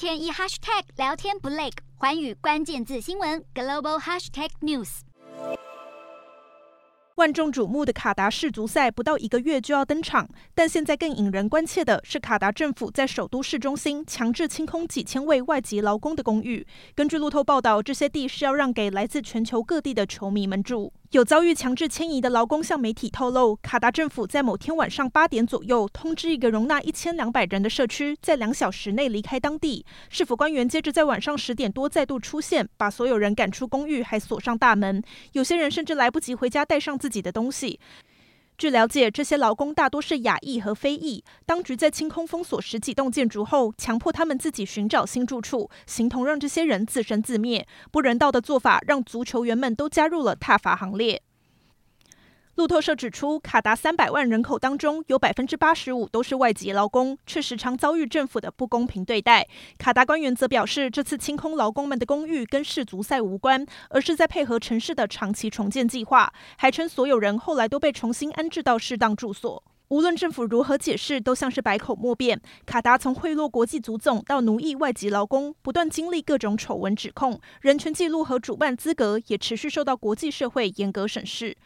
天一 hashtag 聊天不累，寰宇关键字新闻 global hashtag news。万众瞩目的卡达世足赛不到一个月就要登场，但现在更引人关切的是，卡达政府在首都市中心强制清空几千位外籍劳工的公寓。根据路透报道，这些地是要让给来自全球各地的球迷们住。有遭遇强制迁移的劳工向媒体透露，卡达政府在某天晚上八点左右通知一个容纳一千两百人的社区，在两小时内离开当地。市府官员接着在晚上十点多再度出现，把所有人赶出公寓，还锁上大门。有些人甚至来不及回家带上自己的东西。据了解，这些劳工大多是亚裔和非裔。当局在清空封锁十几栋建筑后，强迫他们自己寻找新住处，形同让这些人自生自灭。不人道的做法让足球员们都加入了踏伐行列。路透社指出，卡达三百万人口当中有百分之八十五都是外籍劳工，却时常遭遇政府的不公平对待。卡达官员则表示，这次清空劳工们的公寓跟世足赛无关，而是在配合城市的长期重建计划，还称所有人后来都被重新安置到适当住所。无论政府如何解释，都像是百口莫辩。卡达从贿赂国际足总到奴役外籍劳工，不断经历各种丑闻指控，人权记录和主办资格也持续受到国际社会严格审视。